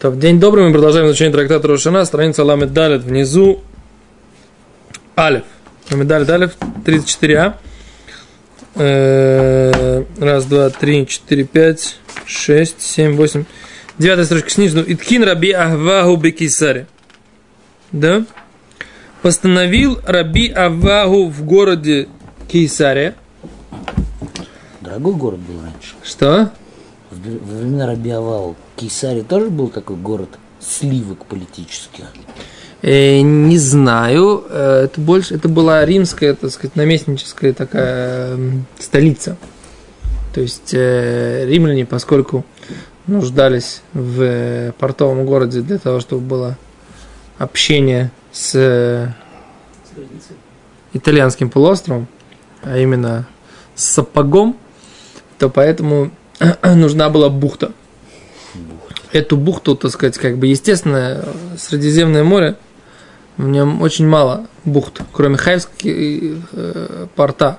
То, день добрый, мы продолжаем изучение трактата Рошана, страница Ламед Далет, внизу Алиф. Ламед Далет Алиф, 34А. Э, раз, два, три, четыре, пять, шесть, семь, восемь. Девятая строчка снизу. Иткин Раби Ахвагу Бекисаре. Да? Постановил Раби Авагу в городе Кейсария. Дорогой город был раньше. Что? Во времена Раби Авау Кейсария тоже был такой город сливок политических. Э, не знаю. Э, это больше, это была римская, так сказать, наместническая такая столица. То есть э, римляне, поскольку нуждались в портовом городе для того, чтобы было общение с итальянским полуостровом, а именно с сапогом, то поэтому нужна была бухта эту бухту, так сказать, как бы естественно, Средиземное море, в нем очень мало бухт, кроме Хайвской э, порта.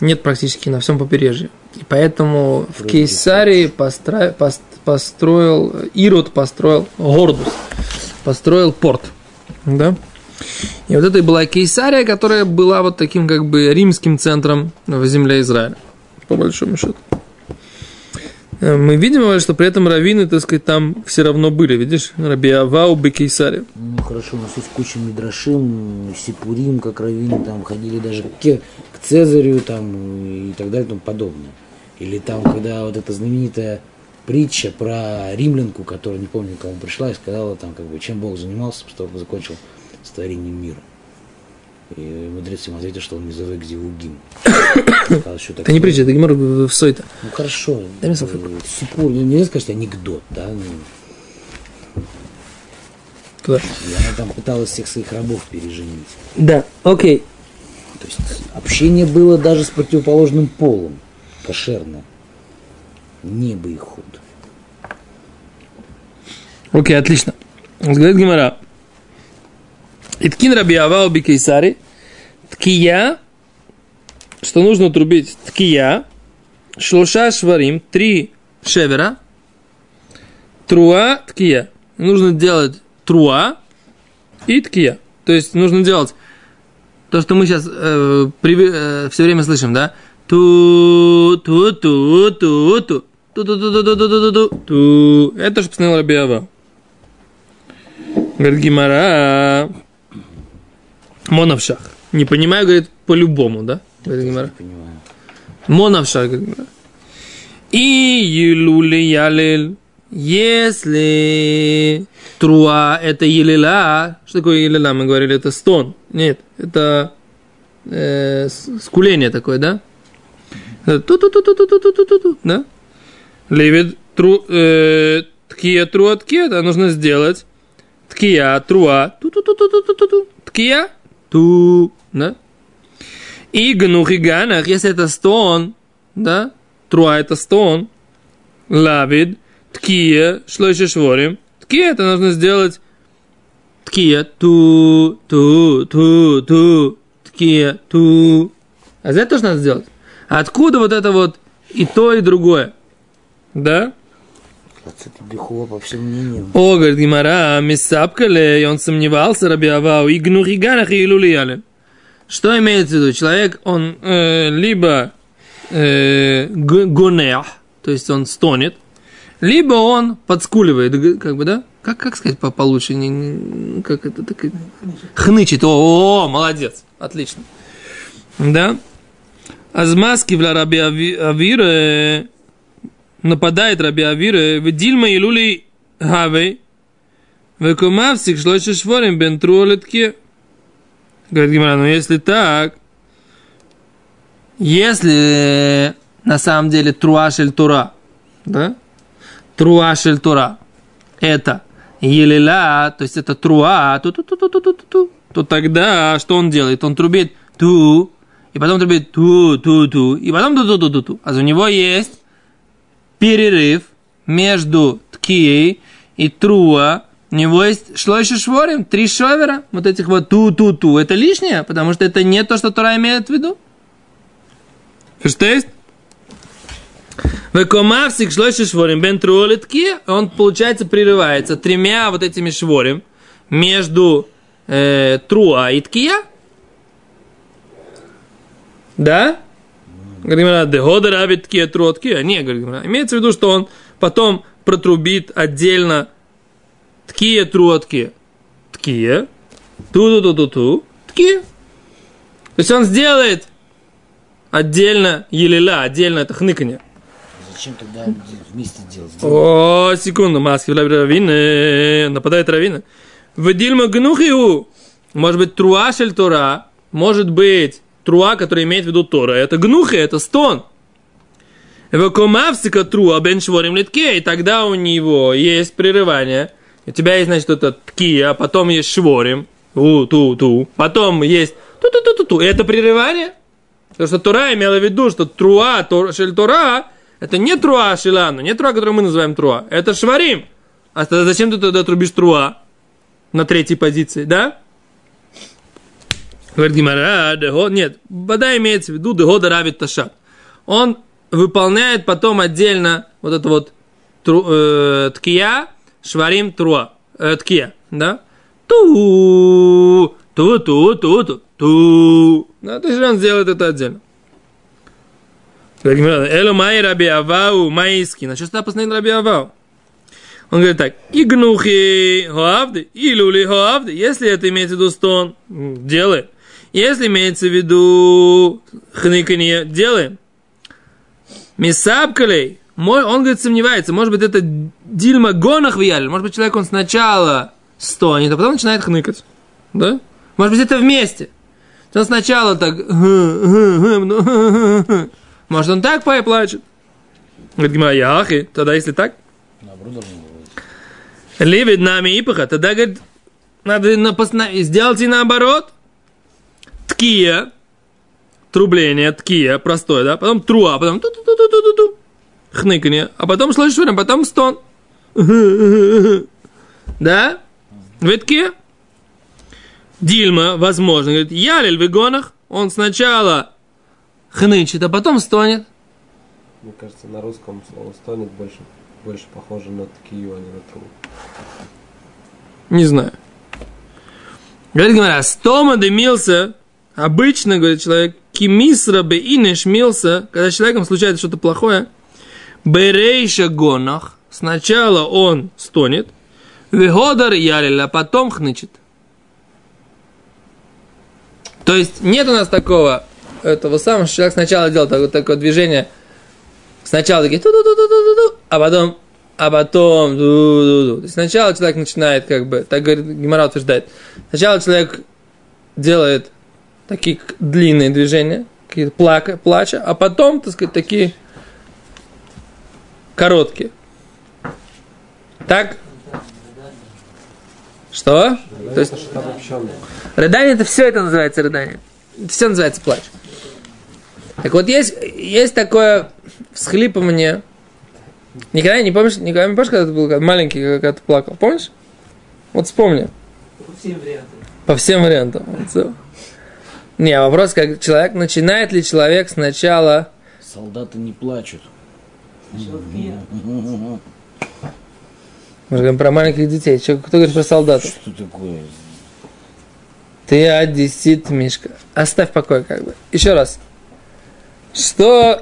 Нет практически на всем побережье. И поэтому в Кейсарии постро, пост, построил, Ирод построил, Гордус построил порт. Да? И вот это и была Кейсария, которая была вот таким как бы римским центром в земле Израиля. По большому счету. Э, мы видим, что при этом раввины, так сказать, там все равно были, видишь? Раби Авау Бекейсаре. Ну хорошо, у нас есть куча Мидрашим, Сипурим, как раввины там ходили даже к, к Цезарю там и так далее и тому подобное. Или там, когда вот эта знаменитая притча про римлянку, которая, не помню, кому пришла и сказала там, как бы, чем Бог занимался, как закончил с творением мира. И мудрец ему ответил, что он не зовет Гзивугим. Это не притча, это гемор в Сойта. Ну хорошо. Сипур, ну, нельзя сказать анекдот, да? Ну. Куда? И она там пыталась всех своих рабов переженить. Да, окей. То есть общение было даже с противоположным полом, кошерно. Не бы их худ. Окей, отлично. Говорит Гимара. Иткин раби Авау бикейсари. Ткия. Что нужно трубить? Ткия. Шлоша шварим. Три шевера. Труа ткия. Нужно делать труа и ткия. То есть нужно делать то, что мы сейчас э, при, э, все время слышим, да? Ту, ту, ту, ту. Ту, ту, ту, ту, ту, ту, ту, ту, ту. Это же постановил Рабиава. Говорит Гимара. Моновшах. Не понимаю, говорит, по-любому, да? Говорит. Не понимаю. Говорит Гимара. И Юлули Ялель. Если труа это елила, что такое елила? Мы говорили, это стон. Нет, это э, скуление такое, да? Ту-ту-ту-ту-ту-ту-ту-ту, да? Левит тру, э, ткия труа ткия, да, нужно сделать ткия труа, ту-ту-ту-ту-ту-ту, ткия ту, да? И гнух и ганах, если это стон, да? Труа это стон, лавид, ткия, шлойше шворим. Ткия это нужно сделать ткия, ту, ту, ту, ту, ткия, ту. А за это тоже надо сделать. Откуда вот это вот и то, и другое? Да? Бихуа по всем мнениям. О, говорит Гимара, мисапкале, и он сомневался, Раби Авау, и гнухиганах и илулияли. Что имеется в виду? Человек, он э, либо э, гонех, то есть он стонет, либо он подскуливает, как бы, да? Как, как сказать по получше? Не, не, как это так? Хнычет. О, о, молодец. Отлично. Да? Азмаски в Раби Авира нападает Раби Авира в Дильма и Лули Хавей в Кумавсик шлоше шворим. Говорит Гимара, ну если так, если на самом деле труашель тура, да? Труашель тура, это елила, то есть это труа, ту ту ту ту ту ту ту то тогда что он делает? Он трубит ту, и потом трубит ту ту ту, и потом ту ту ту ту ту. А у него есть перерыв между ткией и труа. У него есть шлойши шворим, три шовера, вот этих вот ту-ту-ту. Это лишнее, потому что это не то, что Тора имеет в виду. Verstehst? Векомавсик шлойши шворим бен он, получается, прерывается тремя вот этими шворим между э, труа и ткия. Да? Говорит, дехода рабит ткия труа ткия. Не, говорит, имеется в виду, что он потом протрубит отдельно ткия труа ткия. Ткия. Ту-ту-ту-ту-ту. Ткия. То есть он сделает отдельно елила, отдельно это хныканье. Зачем тогда вместе делать? О, секунду, маски, равины, нападает равина. В Дильма Гнухиу, может быть, труа шель Тора, может быть, труа, который имеет в виду Тора, это гнухи, это стон. В комавсика труа бен литке, и тогда у него есть прерывание. У тебя есть, значит, это тки, а потом есть шворим, у, ту, ту, потом есть ту-ту-ту-ту-ту. Это прерывание. Потому что Тора имела в виду, что труа, тор, шель Тора, это не труа шилану, не труа, который мы называем труа. Это шварим. А тогда зачем ты тогда трубишь труа на третьей позиции, да? Говорит Гимара, нет, вода имеется в виду, дегода равит ташат. Он выполняет потом отдельно вот это вот тру, э, ткия, шварим труа, э, ткия, да? Ту, ту, ту, ту, ту, ту. Да, то есть он сделает это отдельно. Эло май раби авау майски. На что сюда постоянно раби авау? Он говорит так, игнухи хоавды, илюли хоавды. Если это имеется в виду стон, делай. Если имеется в виду хныканье, делаем. Мисапкалей, он, говорит, сомневается, может быть, это дильма гонах вияли, может быть, человек, он сначала стонет, а потом начинает хныкать, да? Может быть, это вместе. Он сначала так, может, он так плачет. Говорит, Гимара, яхи, тогда если так, Ливит нами ипаха, тогда, говорит, надо сделать и наоборот. Ткия, трубление, ткия, простое, да, потом труа, потом ту ту ту ту ту ту хныканье, а потом слышишь, потом стон. Да? Витки? Дильма, возможно, говорит, ялель в игонах, он сначала хнычет, а потом стонет. Мне кажется, на русском слово стонет больше, больше похоже на ткию, а не на тру. Не знаю. Говорит, говоря, стома дымился, обычно, говорит человек, кимисра бы и не шмился, когда человеком случается что-то плохое, берейша гонах, сначала он стонет, виходар ярила, а потом хнычет. То есть нет у нас такого этого самого, что человек сначала делал такое, такое движение, сначала такие ту ту ту ту ту ту а потом, а потом ду ду ду То есть сначала человек начинает как бы, так говорит Гимара утверждает, сначала человек делает такие длинные движения, какие-то плака, плача, а потом, так сказать, такие короткие. Так? Что? То есть, рыдание это все это называется рыдание. Все называется плач. Так вот, есть, есть такое всхлипывание. Никогда не помнишь, никогда не помнишь, когда ты был маленький, когда ты плакал? Помнишь? Вот вспомни. По всем вариантам. По всем вариантам. Не, вопрос, как человек, начинает ли человек сначала... Солдаты не плачут. Мы говорим про маленьких детей. Че, кто говорит про солдатов? Что такое? Ты одессит, Мишка. Оставь покой, как бы. Еще раз. Что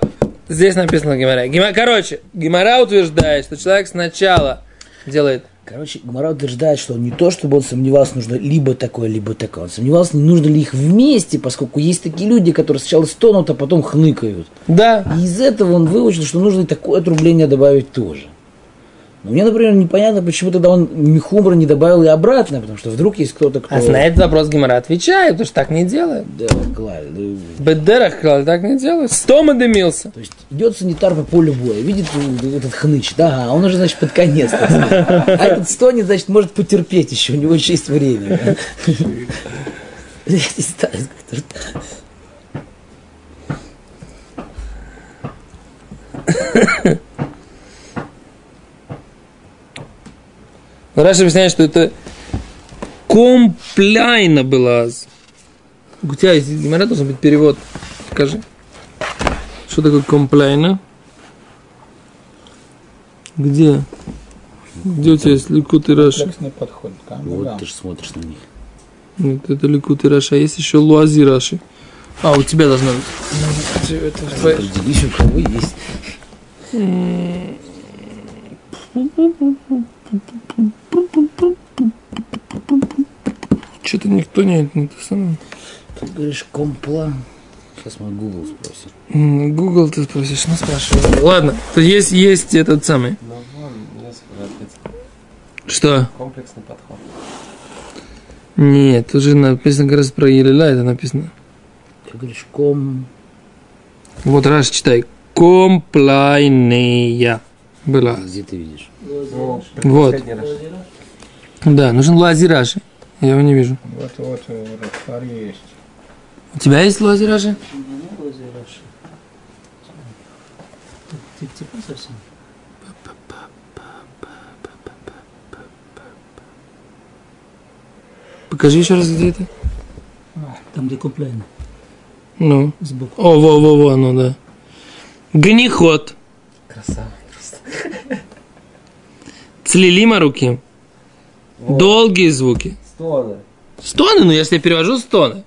здесь написано в? Гима... Короче, Гимара утверждает, что человек сначала делает Короче, Гмара утверждает, что не то, чтобы он сомневался, нужно либо такое, либо такое. Он сомневался, нужно ли их вместе, поскольку есть такие люди, которые сначала стонут, а потом хныкают. Да. И из этого он выучил, что нужно и такое отрубление добавить тоже. Но мне, например, непонятно, почему тогда он Михумра не добавил и обратно, потому что вдруг есть кто-то, кто... А на этот вопрос Гимара отвечает, потому что так не делает. Да, клаль, да. Бедерах клаль так не делает. Стома дымился. То есть идет санитар по полю боя, видит этот хныч, да, а он уже, значит, под конец. А этот стонет, значит, может потерпеть еще, у него еще есть время. Я не знаю, как-то Но Раша объясняет, что это компляйна была. У тебя есть Гимара, должен быть перевод. Скажи. Что такое компляйна? Где? Где у тебя есть Ликут и подход. Там, Вот ты же смотришь на них. Нет, это Ликут и Раши. А есть еще Луази Раши. А, у тебя должно быть. Это Определись, у кого есть. Что-то никто не, не то самое. Ты говоришь компла. Сейчас мы Google спросим. Google ты спросишь, ну спрашивай. Ладно, то есть, есть этот самый. Ну. Что? Комплексный подход. Нет, тут же написано как раз про Елила, это написано. Ты говоришь ком... Вот раз читай. Комплайния. Была. Где ты видишь? Ну, Вот. Да, нужен Луази Раши. Я его не вижу. Вот, вот, Рафар есть. У тебя есть Луази Раши? Типа совсем. Покажи еще раз, где это. Там где комплайн. Ну. Сбоку. О, во, во, во, ну да. Гнихот. Красава. Цлилима руки. Вот. Долгие звуки. Стоны. Стоны, ну я себе перевожу стоны.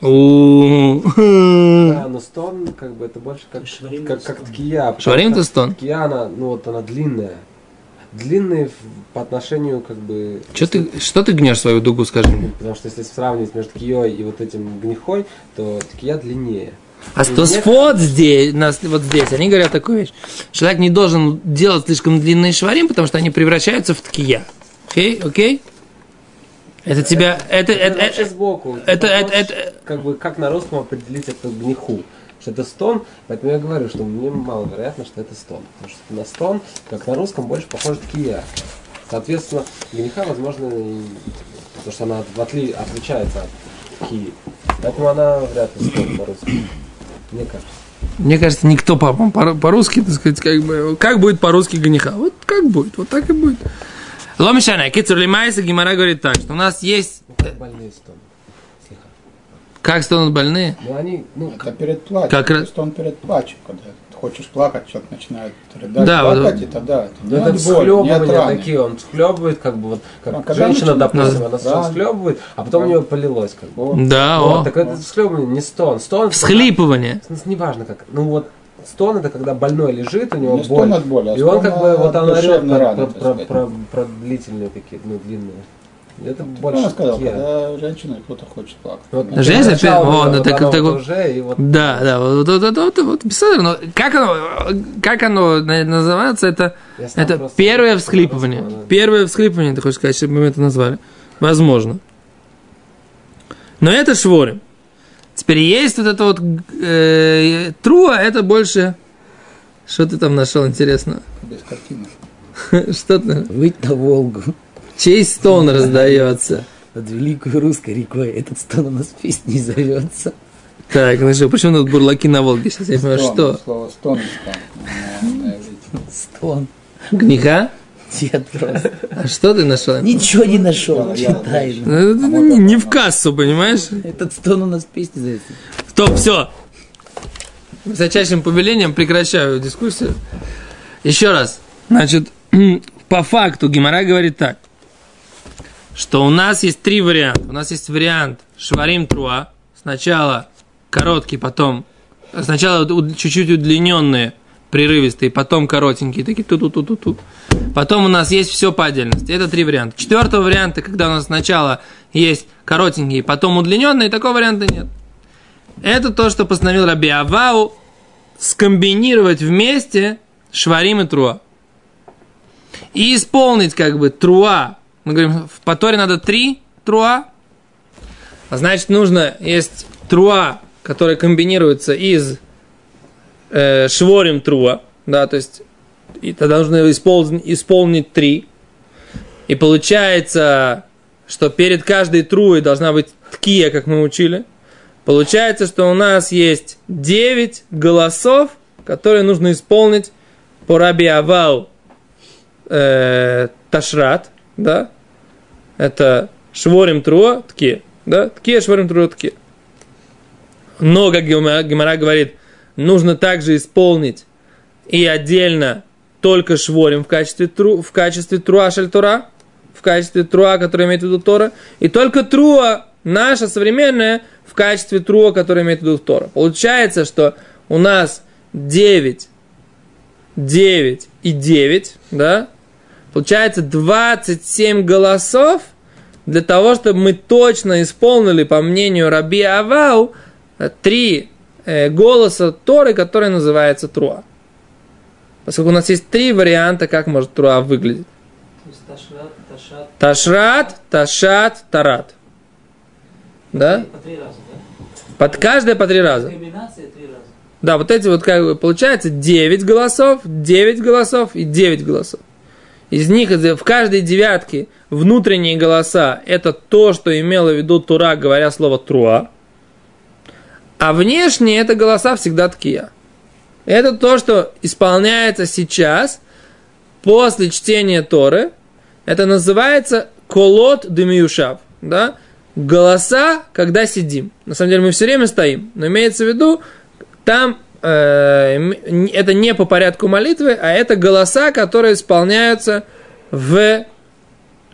У. Да, но стон, как бы, это больше как, Шварим как, как ткия. Шварим это стон. Ткия, она, ну вот она длинная. Длинные по отношению, как бы... Что ты, что ты гнешь свою дугу, скажи мне? Потому что если сравнивать между ткией и вот этим гнихой, то ткия длиннее. А что вот здесь, нас, вот здесь, они говорят такую вещь. Человек не должен делать слишком длинные шварим, потому что они превращаются в ткия. Окей, окей? Это тебя, это, это, вообще это, сбоку. это, это, это- Как бы, как на русском определить эту гниху? Что это стон, поэтому я говорю, что мне маловероятно, что это стон. Потому что на стон, как на русском, больше похоже ткия. Соответственно, гниха, возможно, потому что она в отли- отличается от ткии. Поэтому она вряд ли стон по-русски. Мне кажется. Мне кажется, никто по- по- по-русски, так сказать, как бы, как будет по-русски гниха? Вот как будет, вот так и будет. Ломишана, Кицур Лимайса Гимара говорит так, что у нас есть, Ну, как больные. Слегка. как стонут больные, Ну, они, ну, Это перед плачем. Как То раз- есть он перед плачем, когда хочешь плакать, человек начинает рыдать, Да, вот- плакать, и тогда это Ну, не это боли, не от всхлебывания такие, он всхлебывает, как бы вот, как А когда женщина, допустим, Да. она Да. всхлебывает, а потом у нее полилось, как бы. Вот. да, Вот, о, так это всхлебывание, не стон. Стон, всхлипывание. Ну, неважно как. Ну вот стон это когда больной лежит, у него Не боль. стон от боли, а и он как бы от вот он орет про, про, про, про- про длительные такие, ну длинные. Это Больше больше сказал, такие. когда женщина кто-то хочет плакать. Вот Ну, Женщина, начало о, ну, вот так- так уже, и вот Да, да, вот, вот, вот, вот, вот, бессмысленно, но как оно, как оно на- называется, это, Я это первое всхлипывание. Первое всхлипывание, ты хочешь сказать, чтобы мы это назвали. Возможно. Но это шворим. Теперь есть вот это вот э, труа, это больше... Что ты там нашел интересного? Без картины. Что ты? Выйти на Волгу Чей стон раздается? над великой русской рекой. Этот стон у нас песней зовется. Так, ну что, почему тут бурлаки на Волге? Сейчас я понимаю, что? Слово стон. Стон. Гниха? Нет, просто. А что ты нашел? Ничего не нашел, читай. же. Ну, это не в кассу, понимаешь? Этот стон у нас песней зовется. Стоп, все. Высочайшим повелением прекращаю дискуссию. Еще раз. Значит, по факту Гимара говорит так, что у нас есть три варианта. У нас есть вариант шварим труа. Сначала короткий, потом... Сначала чуть-чуть удлиненные, прерывистые, потом коротенькие, такие ту-ту-ту-ту-ту. Потом у нас есть все по отдельности. Это три варианта. Четвертого варианта, когда у нас сначала есть коротенькие, потом удлиненные, такого варианта нет. Это то, что постановил Раби Авау скомбинировать вместе шварим и труа. И исполнить как бы труа. Мы говорим, в Паторе надо три труа. А значит, нужно, есть труа, которая комбинируется из э, шворим труа. Да, то есть и тогда нужно исполнить, исполнить три. И получается, что перед каждой труей должна быть ткия, как мы учили. Получается, что у нас есть 9 голосов, которые нужно исполнить по Раби Авау э, Ташрат, да? Это Шворим Труа, Тки, да? Тки, Шворим Труа, Тки. Но, как Гемара говорит, нужно также исполнить и отдельно только шворим в качестве, тру, в качестве труа шальтура, в качестве труа, который имеет в виду Тора, и только труа наша современная в качестве труа, который имеет в виду Тора. Получается, что у нас 9, 9 и 9, да, получается 27 голосов для того, чтобы мы точно исполнили, по мнению Раби Авау, три э, голоса Торы, которые называются Труа. Поскольку у нас есть три варианта, как может Труа выглядеть. Ташрат, ташат. Ташрат, Ташат, Тарат. Да? По три раза, да? Под каждое по три раза. Комбинация три раза. Да, вот эти вот как бы получается 9 голосов, 9 голосов и 9 голосов. Из них в каждой девятке внутренние голоса – это то, что имело в виду Тура, говоря слово Труа. А внешние – это голоса всегда ткия. Это то, что исполняется сейчас, после чтения Торы. Это называется колот демиюшав. Да? Голоса, когда сидим. На самом деле мы все время стоим. Но имеется в виду, там это не по порядку молитвы, а это голоса, которые исполняются в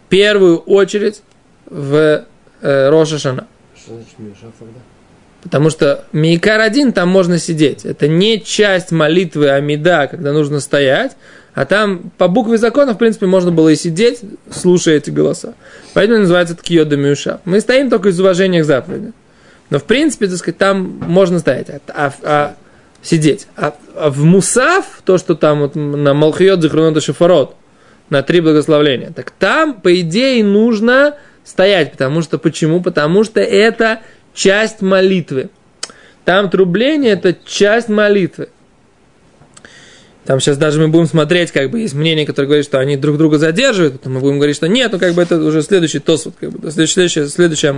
первую очередь в э, Роша Шана. Что значит Миша тогда? Потому что Мейкар один там можно сидеть. Это не часть молитвы Амида, когда нужно стоять, а там по букве закона, в принципе, можно было и сидеть, слушая эти голоса. Поэтому называется Ткиода Миуша. Мы стоим только из уважения к заповеди. Но, в принципе, так сказать, там можно стоять, а, а, а сидеть. А, а в Мусав, то, что там вот на Малхиот Захрунота Шифарот, на три благословления, так там, по идее, нужно стоять. Потому что, почему? Потому что это часть молитвы. Там трубление – это часть молитвы. Там сейчас даже мы будем смотреть, как бы есть мнение, которое говорит, что они друг друга задерживают, потом мы будем говорить, что нет, ну как бы это уже следующий тосут, как бы, следующий, следующий, следующий.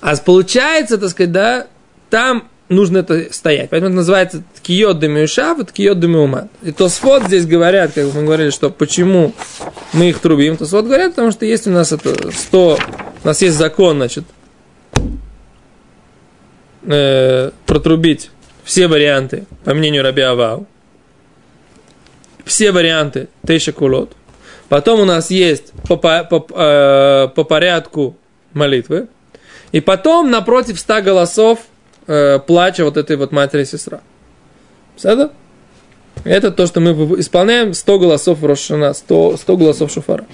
А получается, так сказать, да, там нужно это стоять. Поэтому это называется ткиот демиушав и ткиот демиумат. И Тосфот здесь говорят, как мы говорили, что почему мы их трубим. Тосфот говорят, потому что есть у нас это 100, у нас есть закон, значит, э, протрубить все варианты, по мнению Раби Авау. Все варианты Тейша Кулот. Потом у нас есть по, по, по, э, по порядку молитвы. И потом напротив ста голосов э, плача вот этой вот матери и сестра. Все Это то, что мы исполняем 100 голосов Рошана, 100, 100 голосов Шуфара.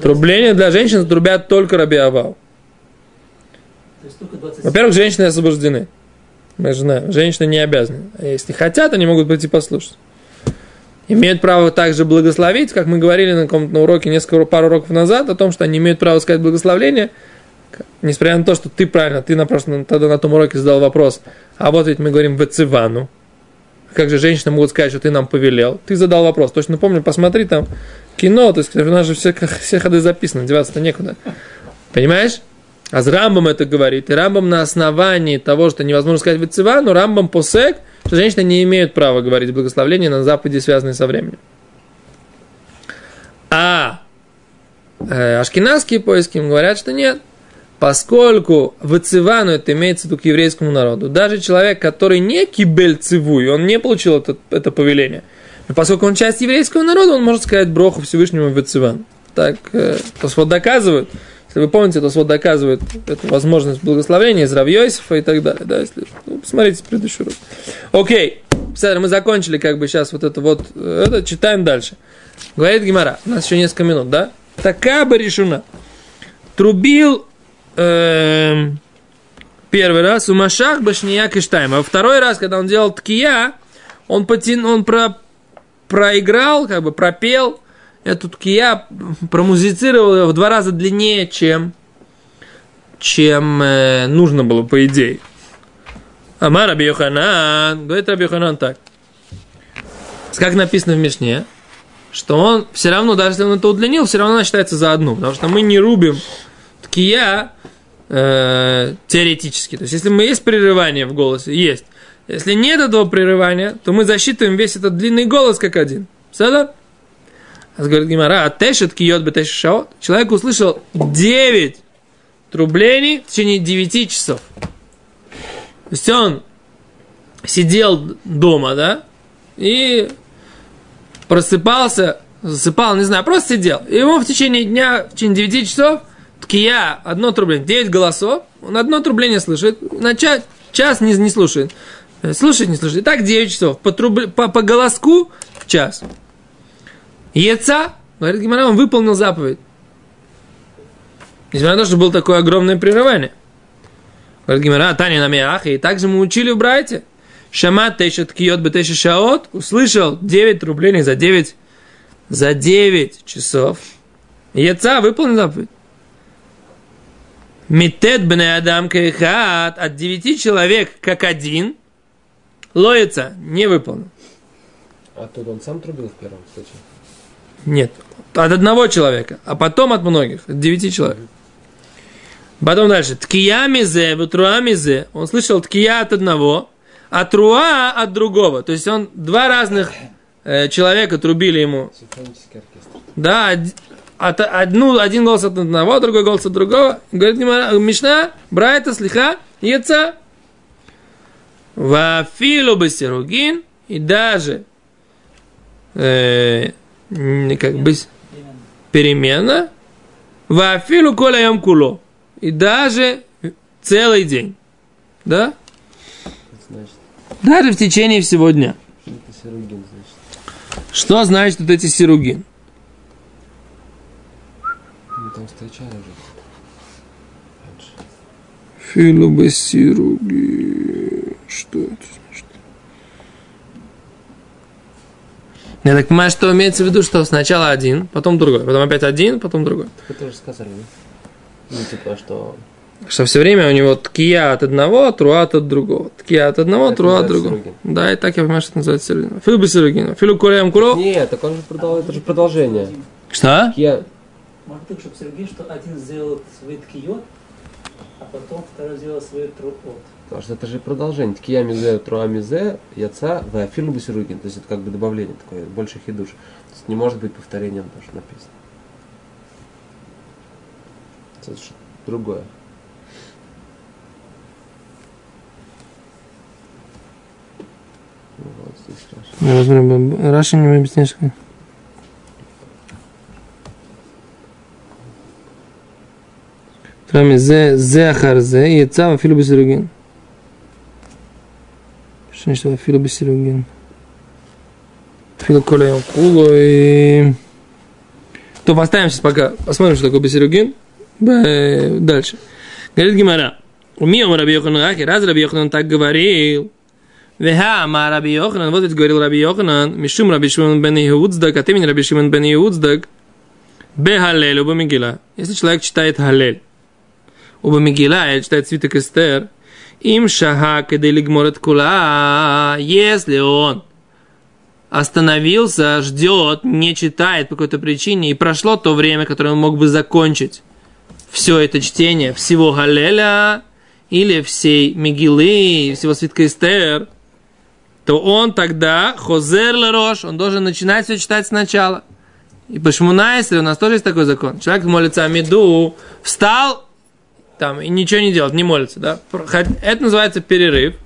Трубление для женщин, трубят только Раби Авау. То есть только 20 Во-первых, женщины освобождены. Мы же знаем, женщины не обязаны. А если хотят, они могут прийти послушать. Имеют право также благословить, как мы говорили на каком-то уроке несколько пару уроков назад, о том, что они имеют право сказать благословление, несмотря на то, что ты правильно, ты на прошлом, тогда на том уроке задал вопрос, а вот ведь мы говорим в Цивану, как же женщины могут сказать, что ты нам повелел? Ты задал вопрос. Точно помню, посмотри там кино, то есть у нас же все, все ходы записаны, деваться-то некуда. Понимаешь? А с Рамбом это говорит. И Рамбом на основании того, что невозможно сказать в но Рамбом посек, что женщины не имеют права говорить благословление на Западе, связанные со временем. А э, ашкенадские поиски говорят, что нет. Поскольку в Цивану это имеется виду к еврейскому народу, даже человек, который не кибель цивуй, он не получил это, это повеление. Но поскольку он часть еврейского народа, он может сказать броху Всевышнему в Циван. Так, э, то вот доказывают, если вы помните, это вот доказывает эту возможность благословения из Равьёйсифа и так далее. Да, если, ну, посмотрите предыдущий урок. Окей, мы закончили как бы сейчас вот это вот, это читаем дальше. Говорит Гимара, у нас еще несколько минут, да? Такая бы решена. Трубил э, первый раз у Машах Башния Киштайм, а второй раз, когда он делал ткия, он, потян, он про, проиграл, как бы пропел – эту ткия промузицировал ее в два раза длиннее, чем, чем э, нужно было, по идее. Амар Раби Йоханан, говорит Раби Йоханан так. Как написано в Мишне, что он все равно, даже если он это удлинил, все равно считается за одну, потому что мы не рубим ткия э, теоретически. То есть, если мы есть прерывание в голосе, есть. Если нет этого прерывания, то мы засчитываем весь этот длинный голос как один. Все говорит Гимара, а тешет киот бы шаот. Человек услышал 9 трублений в течение 9 часов. есть он сидел дома, да, и просыпался, засыпал, не знаю, просто сидел. И ему в течение дня, в течение 9 часов, ткия, одно трубление, 9 голосов, он одно трубление слышит, на час, час не, не слушает. Слушает, не слушает. И так 9 часов. По, труб... по, по голоску час. Еца, говорит Гимара, он выполнил заповедь. Несмотря на то, что было такое огромное прерывание. Говорит Гимара, Таня на миах, и также мы учили в Брайте. Шамат тешет киот бетеши шаот, услышал 9 рублей за 9, за 9 часов. Яца выполнил заповедь. Митет бне адам кайхат от 9 человек как один. Лоится не выполнил. А тут он сам трубил в первом случае. Нет, от одного человека, а потом от многих, от девяти человек. Потом дальше. Ткия мизе, труа мизе. Он слышал ткия от одного, а труа от другого. То есть он два разных э, человека трубили ему. Да, от, одну, один голос от одного, другой голос от другого. Говорит Гимара- Мишна, Брайта, Слиха, Яца. Вафилу басиругин. И даже э, как бы перемена. Вафилу коляем куло. И даже целый день. Да? Значит, Даже в течение всего дня. что значит. Что значит вот эти сиругин? Мы там встречали уже. Что это Я так понимаю, что имеется в виду, что сначала один, потом другой, потом опять один, потом другой. Вы тоже сказали? Ну, типа, что... Что все время у него ткия от одного, труа от другого. Ткия от одного, Это труа от другого. сиругин. Да, и так я понимаю, что это называется сиругин. Филобасиругин. Филу кулеем куло. Нет, так он же продал, это же продолжение. Что? Я... Может так, чтобы Сергей, что один сделал свой ткиот, а потом второй сделал свой труот. Потому что это же продолжение. Ткия мизе, труа мизе, яца, вафилу бисеругин. То есть это как бы добавление такое, больше хидуш. То есть не может быть повторением то, что написано. Это что другое. Вот здесь Раша. Ну, Раша не объясняешь. Кроме зе, зе ахар зе, и яца, вафилу бисеругин. Что значит Афилу Бесерегин? Афилу Коляем Кулу и... То поставим сейчас пока, посмотрим, что такое Бесерегин. Дальше. Говорит Гимара. Умием Раби Йоханан Ахи, раз Раби Йоханан так говорил. Веха, ма Раби Йоханан, вот ведь говорил Раби Йоханан, Мишум Раби Шимон бен Иудздак, от имени Раби Шимон бен Иудздак, бе Халель, оба мигила. Если человек читает Халель, оба мигила, или читает свиток Эстер, им шаха кеделик морет кула, если он остановился, ждет, не читает по какой-то причине, и прошло то время, которое он мог бы закончить все это чтение всего Галеля или всей Мегилы, всего свитка Эстер, то он тогда, Хозер Лерош, он должен начинать все читать сначала. И почему если у нас тоже есть такой закон. Человек молится Амиду, встал, там, и ничего не делает, не молится, да. Это называется перерыв,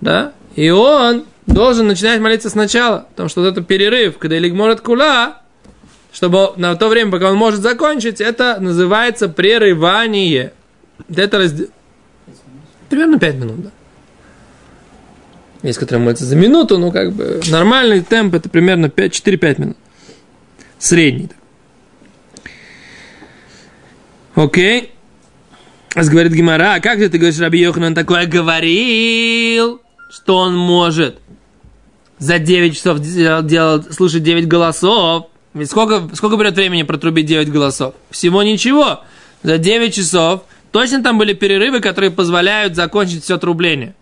да. И он должен начинать молиться сначала, потому что вот это перерыв, когда Лигморет Кула, чтобы на то время, пока он может закончить, это называется прерывание. Это разде- Примерно 5 минут, да. Есть, которые молятся за минуту, ну, как бы, нормальный темп это примерно 5, 4-5 минут. Средний. Окей. Говорит Гимара, а как же ты говоришь, Раби Йоханан такое говорил, что он может за 9 часов дел- делать, слушать 9 голосов? Ведь сколько, сколько берет времени протрубить 9 голосов? Всего ничего. За 9 часов точно там были перерывы, которые позволяют закончить все трубление.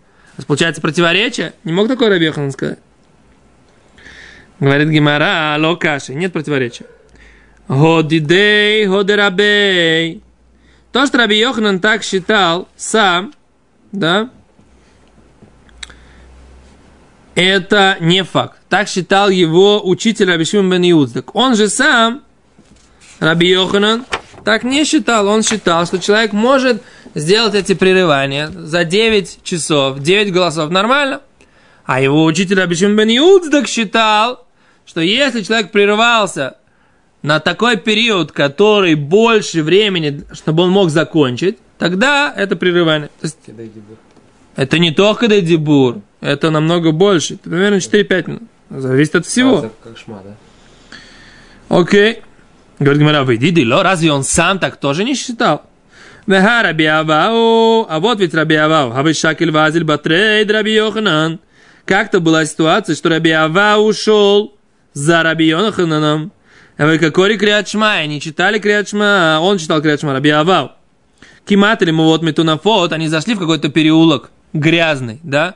Получается противоречие? Не мог такой Раби Йоханан сказать? Говорит Гимара, алло, каши. Нет противоречия. Годидей, годерабей. То, что Раби Йоханан так считал сам, да, это не факт. Так считал его учитель Раби Шимон бен Иудздак. Он же сам, Раби Йоханан, так не считал. Он считал, что человек может сделать эти прерывания за 9 часов, 9 голосов нормально. А его учитель Абишим бен Юдздак считал, что если человек прерывался на такой период, который больше времени, чтобы он мог закончить, тогда это прерывание. То есть, это не только дебур, это намного больше. Это примерно 4-5 минут. Зависит от всего. А? Окей. Говорит Гмара, выйди, дило, разве он сам так тоже не считал? Веха Раби Авау, а вот ведь Раби Авау, Хавы Шакель Вазель Батрейд Раби Йоханан. Как-то была ситуация, что Раби Авау ушел за Раби Йохананом. А вы какой Криат Шма, они читали Криат Шма, а он читал Криат Шма, Раби Авау. Кимат или вот Метунафот, они зашли в какой-то переулок грязный, да,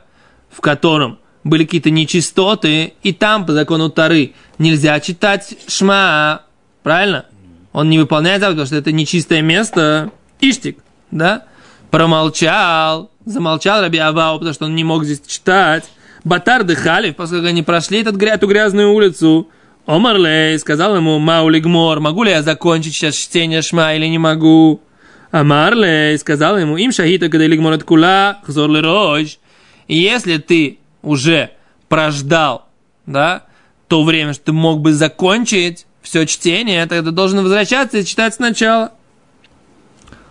в котором были какие-то нечистоты, и там по закону Тары нельзя читать Шма, правильно? Он не выполняет заповедь, потому что это нечистое место, Иштик, да? Промолчал, замолчал Раби Авау, потому что он не мог здесь читать. Батар дыхали, поскольку они прошли этот, эту грязную улицу. Омарлей сказал ему, Маули Гмор, могу ли я закончить сейчас чтение Шма или не могу? Амарлей сказал ему, им шахита, когда Лигмор от кула, хзор рож. И если ты уже прождал, да, то время, что ты мог бы закончить все чтение, тогда ты должен возвращаться и читать сначала.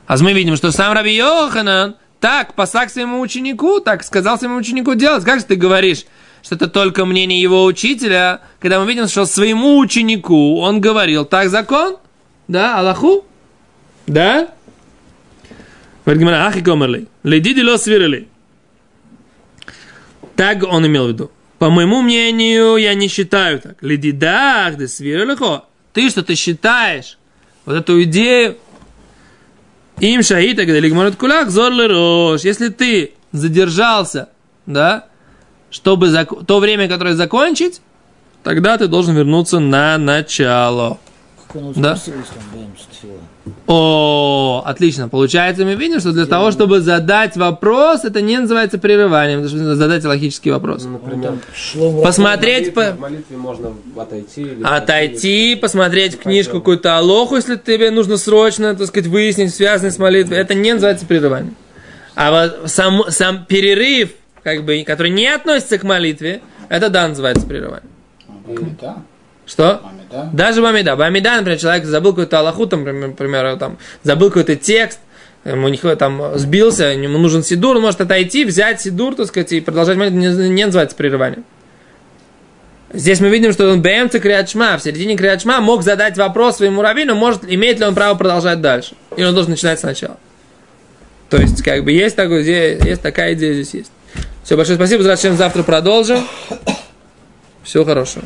А мы видим, что сам Раби Йоханан так посак своему ученику, так сказал своему ученику делать. Как же ты говоришь, что это только мнение его учителя, когда мы видим, что своему ученику он говорил, так закон? Да, Аллаху? Да? Говорит Гимара, ах и комерли. Ледиди ло свирили. Так он имел в виду. По моему мнению, я не считаю так. Ледидах, да свирилихо. Ты что, ты считаешь вот эту идею, им шаита, когда лигмарат кулак, зор. Если ты задержался, да, чтобы зак- то время, которое закончить, тогда ты должен вернуться на начало. Да. О, отлично. Получается, мы видим, что для того, чтобы задать вопрос, это не называется прерыванием, потому что задать логический вопрос. Ну, например, Посмотреть в молитве, по... молитве можно отойти. Или Отойти, посмотреть в книжку какую-то алоху, если тебе нужно срочно, так сказать, выяснить связанность с молитвой. Это не называется прерыванием. А вот сам, сам перерыв, как бы, который не относится к молитве, это да, называется прерыванием. Мамида. Что? Мамида. Даже Бамида. Бамида, например, человек забыл какую-то аллаху, там, например, там, забыл какой-то текст, ему не хватает, там сбился, ему нужен сидур, он может отойти, взять сидур, так сказать, и продолжать молитву, не, не называется прерыванием. Здесь мы видим, что он БМЦ Криачма, в середине Криачма мог задать вопрос своему раввину, может, имеет ли он право продолжать дальше. Или он должен начинать сначала. То есть, как бы, есть, такой, есть такая идея здесь есть. Все, большое спасибо, зачем завтра продолжим. Всего хорошего.